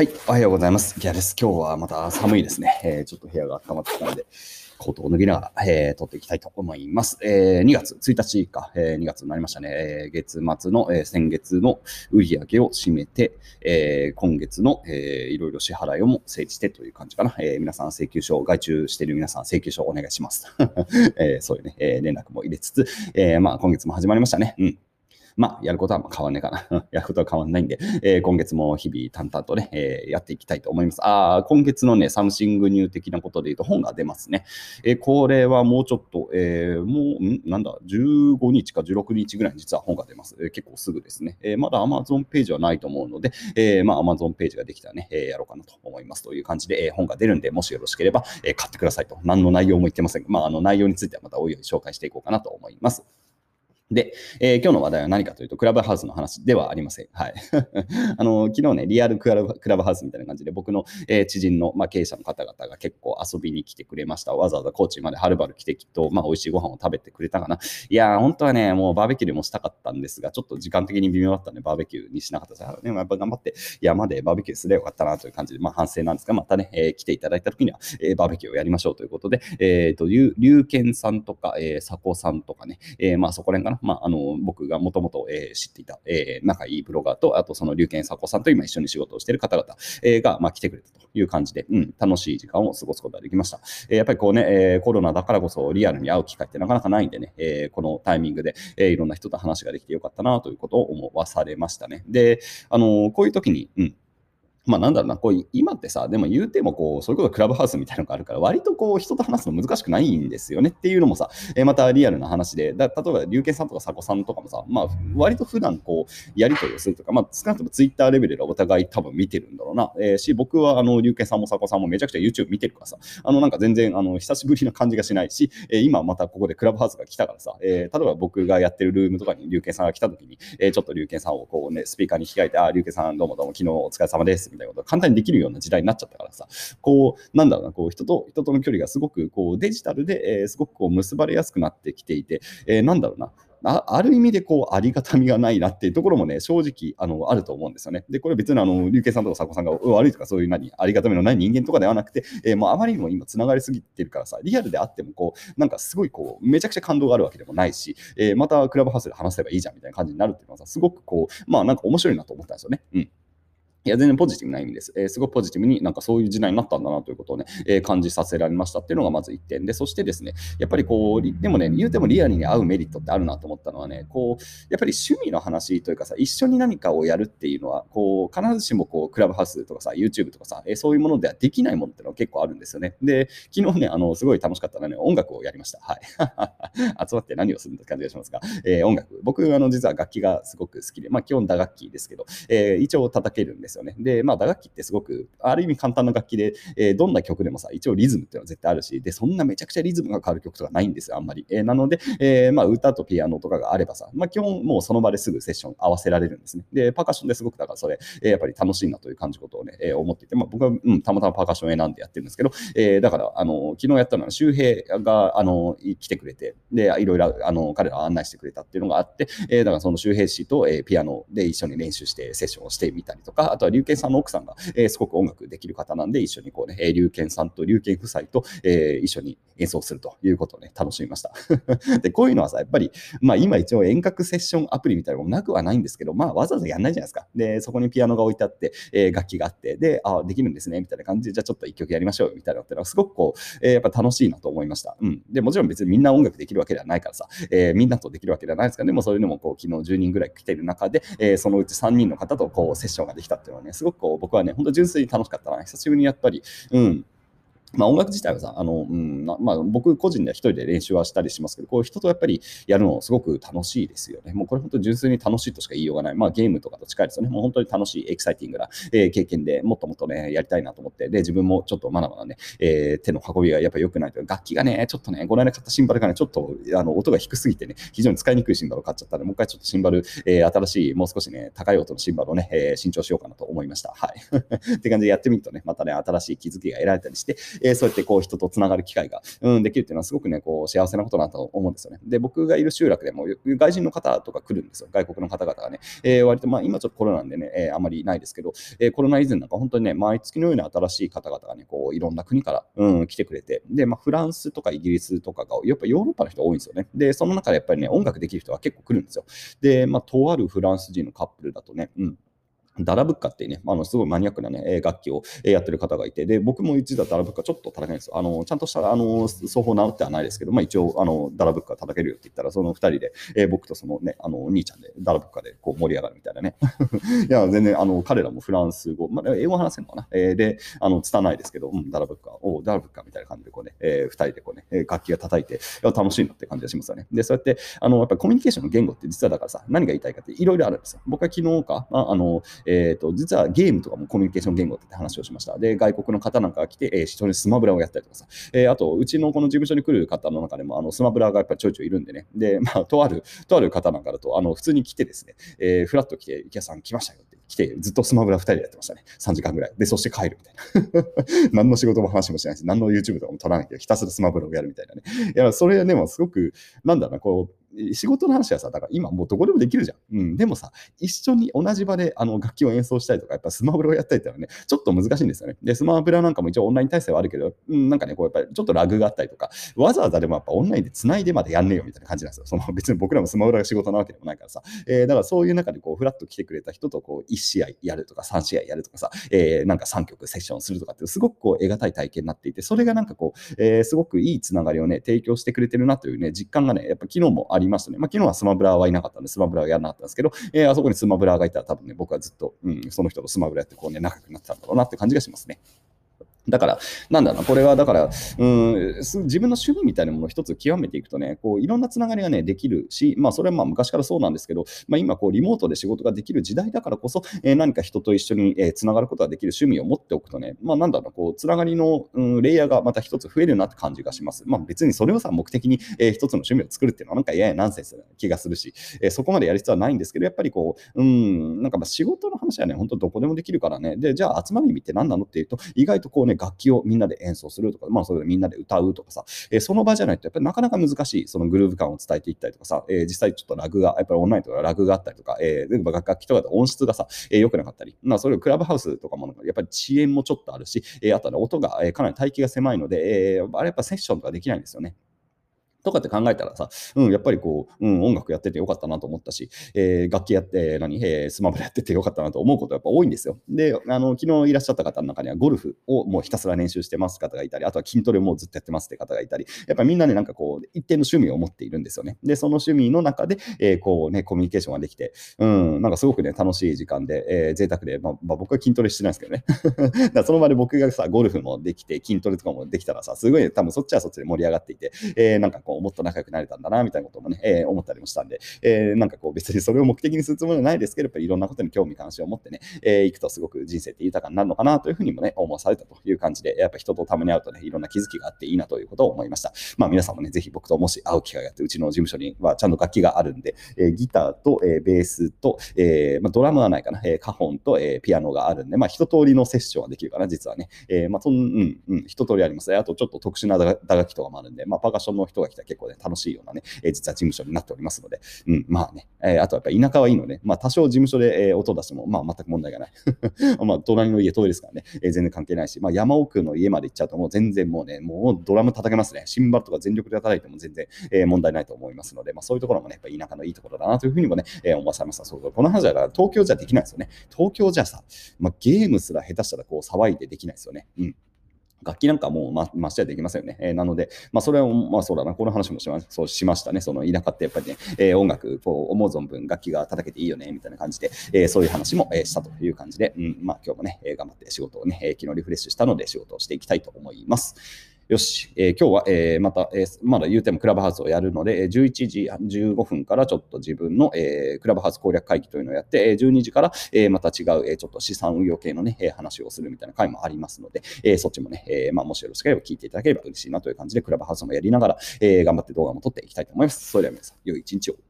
はい、おはようございます。ギャです。今日はまた寒いですね。えー、ちょっと部屋が温まってきたので、コートを脱ぎながら、えー、撮っていきたいと思います。えー、2月1日か、えー、2月になりましたね。えー、月末の、えー、先月の売り上げを占めて、えー、今月の、えー、いろいろ支払いをも整理してという感じかな。えー、皆さん請求書、外注している皆さん請求書をお願いします。えー、そういうね、えー、連絡も入れつつ、えー、まあ今月も始まりましたね。うん。まあ、やることは変わんないかな。やることは変わんないんで、えー、今月も日々淡々とね、えー、やっていきたいと思います。ああ、今月のね、 something new 的なことで言うと本が出ますね。えー、これはもうちょっと、えー、もう、ん？なんだ、15日か16日ぐらいに実は本が出ます。えー、結構すぐですね。えー、まだ Amazon ページはないと思うので、えー、まあ Amazon ページができたらね、えー、やろうかなと思いますという感じで、えー、本が出るんで、もしよろしければ、えー、買ってくださいと。何の内容も言ってませんが、まあ、あの内容についてはまたおいおい紹介していこうかなと思います。で、えー、今日の話題は何かというと、クラブハウスの話ではありません。はい。あの、昨日ね、リアルクラブクラブハウスみたいな感じで、僕の、えー、知人の、まあ、経営者の方々が結構遊びに来てくれました。わざわざコーチまではるばる来てきっと、まあ、美味しいご飯を食べてくれたかな。いやー、本当はね、もうバーベキューでもしたかったんですが、ちょっと時間的に微妙だったんで、バーベキューにしなかったです。ね、やっぱ頑張って、山でバーベキューすればよかったなという感じで、まあ、反省なんですが、またね、えー、来ていただいた時には、えー、バーベキューをやりましょうということで、えっ、ー、と、龍賢さんとか、えー、佐古さんとかね、えー、まあ、そこら辺かな。まあ、あの、僕がもともと知っていた、えー、仲いいブロガーと、あとその龍賢佐子さんと今一緒に仕事をしている方々、えー、が、まあ、来てくれたという感じで、うん、楽しい時間を過ごすことができました。えー、やっぱりこうね、えー、コロナだからこそリアルに会う機会ってなかなかないんでね、えー、このタイミングで、えー、いろんな人と話ができてよかったなということを思わされましたね。で、あの、こういう時に、うん、まあなんだろうな、こう今ってさ、でも言うてもこう、そういうことクラブハウスみたいなのがあるから、割とこう人と話すの難しくないんですよねっていうのもさ、え、またリアルな話で、だ例えば、龍慶さんとか佐古さんとかもさ、まあ割と普段こう、やり取りをするとか、まあ少なくともツイッターレベルでお互い多分見てるんだろうな。えー、し、僕はあの、龍慶さんも佐古さんもめちゃくちゃ YouTube 見てるからさ、あのなんか全然あの久しぶりな感じがしないし、えー、今またここでクラブハウスが来たからさ、えー、例えば僕がやってるルームとかに龍慶さんが来た時に、え、ちょっと龍慶さんをこうね、スピーカーに控えて、あ、龍慶さんどうもどうも昨日お疲れ様ですみたいなことが簡単にできるような時代になっちゃったからさ、こう、なんだろうな、こう、人と、人との距離がすごく、こう、デジタルで、えー、すごくこう、結ばれやすくなってきていて、えー、なんだろうな、あある意味でこうありがたみがないなっていうところもね、正直あのあると思うんですよね。で、これ別にあの、竜慶さんとか佐古さんが悪いとかそういう何、ありがたみのない人間とかではなくて、えー、もうあまりにも今つながりすぎてるからさ、リアルであってもこう、なんかすごいこう、めちゃくちゃ感動があるわけでもないし、えー、またクラブハウスで話せばいいじゃんみたいな感じになるっていうのはさ、すごくこう、まあなんか面白いなと思ったんですよね。うん。いや、全然ポジティブな意味です。えー、すごくポジティブになんかそういう時代になったんだなということをね、えー、感じさせられましたっていうのがまず1点で、そしてですね、やっぱりこう、でもね、言うてもリアルに合うメリットってあるなと思ったのはね、こう、やっぱり趣味の話というかさ、一緒に何かをやるっていうのは、こう、必ずしもこう、クラブハウスとかさ、YouTube とかさ、えー、そういうものではできないものっていうのは結構あるんですよね。で、昨日ね、あの、すごい楽しかったのはね、音楽をやりました。はい。集まって何をするんだって感じがしますが、え、音楽。僕、あの、実は楽器がすごく好きで、まあ、基本打楽器ですけど、え、一応叩けるんですですよね。で、まあ、打楽器ってすごく、ある意味簡単な楽器で、えー、どんな曲でもさ、一応リズムっていうのは絶対あるし、で、そんなめちゃくちゃリズムが変わる曲とかないんですよ、あんまり。えー、なので、えー、まあ、歌とピアノとかがあればさ、まあ、基本もうその場ですぐセッション合わせられるんですね。で、パーカッションですごくだからそれ、えー、やっぱり楽しいなという感じことをね、えー、思っていて、まあ、僕は、うん、たまたまパーカッション選んでやってるんですけど、えー、だから、あの、昨日やったのは周平が、あの、来てくれて、で、いろいろ、あの、彼ら案内してくれたっていうのがあって、えー、だからその周平氏と、えー、ピアノで一緒に練習してセッションをしてみたりとか、あとは龍慶さんの奥さんが、えー、すごく音楽できる方なんで、一緒にこうね、龍賢さんと龍賢夫妻と、えー、一緒に演奏するということをね、楽しみました。で、こういうのはさ、やっぱり、まあ今一応遠隔セッションアプリみたいなのもなくはないんですけど、まあわざわざやんないじゃないですか。で、そこにピアノが置いてあって、えー、楽器があって、で、あできるんですね、みたいな感じで、じゃあちょっと一曲やりましょうみたいなのってのはすごくこう、えー、やっぱ楽しいなと思いました。うん。で、もちろん別にみんな音楽できるわけではないからさ、えー、みんなとできるわけではないですから、でもそういうのもこう、昨日10人ぐらい来ている中で、えー、そのうち3人の方とこう、セッションができたっていうのはね、すごくこう、僕はね、本当純粋に楽しかったな。久しぶりにやっぱり、うん、まあ、音楽自体はさ、あの、うん、まあ、僕個人では一人で練習はしたりしますけど、こういう人とやっぱりやるのすごく楽しいですよね。もうこれ本当純粋に楽しいとしか言いようがない。まあ、ゲームとかと近いですよね。もう本当に楽しい、エキサイティングな、えー、経験でもっともっとね、やりたいなと思って、で、自分もちょっとまだまだね、えー、手の運びがやっぱ良くないという楽器がね、ちょっとね、この間買ったシンバルがね、ちょっとあの音が低すぎてね、非常に使いにくいシンバルを買っちゃったので、もう一回ちょっとシンバル、えー、新しい、もう少しね、高い音のシンバルをね、えー、新調しようかなと思いました。はい。って感じでやってみるとね、またね、新しい気づきが得られたりして、えー、そうやってこう人とつながる機会が、うん、できるっていうのはすごくね、こう幸せなことだと思うんですよね。で、僕がいる集落でも外人の方とか来るんですよ。外国の方々がね。えー、割と、まあ今ちょっとコロナでね、えー、あまりないですけど、えー、コロナ以前なんか本当にね、毎月のように新しい方々がね、こういろんな国から、うん、来てくれて、で、まあフランスとかイギリスとかが、やっぱヨーロッパの人多いんですよね。で、その中でやっぱりね、音楽できる人は結構来るんですよ。で、まあ、とあるフランス人のカップルだとね、うん、ダラブッカっていうね、あのすごいマニアックな、ね、楽器をやってる方がいて、で僕も実はダラブッカちょっと叩けないんですよ。あのちゃんとしたあの奏法直ってはないですけど、まあ、一応あのダラブッカ叩けるよって言ったら、その2人で、えー、僕とその、ね、あの兄ちゃんでダラブッカでこう盛り上がるみたいなね。いや、全然あの彼らもフランス語、まあ、英語話せるのかな、えー、で、あの拙いですけど、うん、ダラブッカ、おダラブッカみたいな感じでこうね、えー、2人でこうね、楽器が叩いて、楽しいなって感じがしますよね。で、そうやって、あのやっぱコミュニケーションの言語って実はだからさ、何が言いたいかっていろいろあるんですよ。僕は昨日か、ああの、え、ー、と、実はゲームとかもコミュニケーション言語って話をしました。で、外国の方なんかが来て、えー、人にスマブラをやったりとかさ、えー、あと、うちのこの事務所に来る方の中でも、あのスマブラがやっぱりちょいちょいいるんでね、で、まあ、とある、とある方なんかだと、あの、普通に来てですね、えー、フラッと来て、池谷さん来ましたよって来て、ずっとスマブラ2人でやってましたね。3時間ぐらい。で、そして帰るみたいな。何の仕事も話もしないし、何の YouTube とかも撮らないけど、ひたすらスマブラをやるみたいなね。いや、それはでもすごく、なんだろうな、こう、仕事の話はさ、だから今もうどこでもできるじゃん。うん。でもさ、一緒に同じ場であの楽器を演奏したりとか、やっぱスマブラをやったりってのはね、ちょっと難しいんですよね。で、スマブラなんかも一応オンライン体制はあるけど、うん、なんかね、こうやっぱりちょっとラグがあったりとか、わざわざでもやっぱオンラインで繋いでまでやんねえよみたいな感じなんですよ。その別に僕らもスマブラが仕事なわけでもないからさ。えー、だからそういう中でこう、フラッと来てくれた人とこう、1試合やるとか、3試合やるとかさ、えー、なんか3曲セッションするとかって、すごくこう、得難い体験になっていて、それがなんかこう、えー、すごくいいつながりをね、提供してくれてるなというね、実感がね、やっぱ昨日もありりましたね。まあ昨日はスマブラはいなかったんで、スマブラはやらなかったんですけど、えー、あそこにスマブラがいたら多分ね、僕はずっと、うん、その人とスマブラやってこうね、仲良くなってたんだろうなって感じがしますね。だから、なんだろうな、これはだから、うん、自分の趣味みたいなものを一つ極めていくとね、こういろんなつながりがね、できるし、まあ、それはまあ昔からそうなんですけど、まあ、今、こうリモートで仕事ができる時代だからこそ、えー、何か人と一緒に、えー、つながることができる趣味を持っておくとね、まあ、なんだろうこう、つながりの、うん、レイヤーがまた一つ増えるなって感じがします。まあ、別にそれをさ、目的に、えー、一つの趣味を作るっていうのは、なんかややナンセンスな気がするし、えー、そこまでやる必要はないんですけど、やっぱりこう、うん、なんかまあ仕事の話はね、本当どこでもできるからね、で、じゃあ集まる意味って何なのっていうと、意外とこうね、楽器をみんなで演奏するとか、まあ、それでみんなで歌うとかさ、え、その場じゃないと、やっぱりなかなか難しい、そのグルーヴ感を伝えていったりとかさ、え、実際ちょっとラグが、やっぱりオンラインとかラグがあったりとか、えー、楽器とかで音質がさ、え、良くなかったり、まあ、それをクラブハウスとかも、やっぱり遅延もちょっとあるし、え、あとは、音が、えかなり待機が狭いので、えー、あれやっぱセッションとかできないんですよね。とかって考えたらさ、うん、やっぱりこう、うん、音楽やっててよかったなと思ったし、えー、楽器やって、何、えー、スマブラやっててよかったなと思うことやっぱ多いんですよ。で、あの、昨日いらっしゃった方の中にはゴルフをもうひたすら練習してます方がいたり、あとは筋トレもずっとやってますって方がいたり、やっぱりみんなね、なんかこう、一定の趣味を持っているんですよね。で、その趣味の中で、えー、こうね、コミュニケーションができて、うん、なんかすごくね、楽しい時間で、えー、贅沢で、まあ、まあ、僕は筋トレしてないですけどね。だその場で僕がさ、ゴルフもできて、筋トレとかもできたらさ、すごい、多分そっちはそっちで盛り上がっていて、えー、なんかこう、もっと仲良くなれたんだな、みたいなこともね、えー、思ったりもしたんで、えー、なんかこう別にそれを目的にするつもりはないですけど、やっぱりいろんなことに興味関心を持ってね、えー、いくとすごく人生って豊かになるのかなというふうにもね、思わされたという感じで、やっぱ人とたまに会うとね、いろんな気づきがあっていいなということを思いました。まあ皆さんもね、ぜひ僕ともし会う機会があって、うちの事務所にはちゃんと楽器があるんで、えー、ギターと、えー、ベースと、えーまあ、ドラムはないかな、えー、カホンと、えー、ピアノがあるんで、まあ一通りのセッションはできるかな、実はね。えー、まあそん、うん、うん、一通りあります、あとちょっと特殊な打楽器とかもあるんで、まあパーカッションの人が来たら結構ね、楽しいようなね、え、実は事務所になっておりますので、うん、まあね、え、あとやっぱ田舎はいいので、まあ多少事務所で、えー、音出しても、まあ全く問題がない。まあ隣の家遠いですからね、え、全然関係ないし、まあ山奥の家まで行っちゃうともう全然もうね、もうドラム叩けますね。シンバルとか全力で叩いても全然、え、問題ないと思いますので、まあそういうところもね、やっぱ田舎のいいところだなというふうにもね、え、思わされました。そうこの話は東京じゃできないですよね。東京じゃさ、まあ、ゲームすら下手したらこう騒いでできないですよね。うん。楽器なんかもうま、ましてはできませんよね。えー、なので、まあ、それを、まあ、そうだな、この話もしまそうしましたね。その田舎ってやっぱりね、えー、音楽、こう、思う存分楽器が叩けていいよね、みたいな感じで、えー、そういう話も、え、したという感じで、うん、まあ、今日もね、え、頑張って仕事をね、え、昨日リフレッシュしたので仕事をしていきたいと思います。よし、えー、今日は、えー、また、えー、まだ言うてもクラブハウスをやるので、11時15分からちょっと自分の、えー、クラブハウス攻略会議というのをやって、12時から、えー、また違う、えー、ちょっと資産運用系のね、え話をするみたいな回もありますので、えー、そっちもね、えーまあ、もしよろしければ聞いていただければ嬉しいなという感じで、クラブハウスもやりながら、えー、頑張って動画も撮っていきたいと思います。それでは皆さん、良い一日を。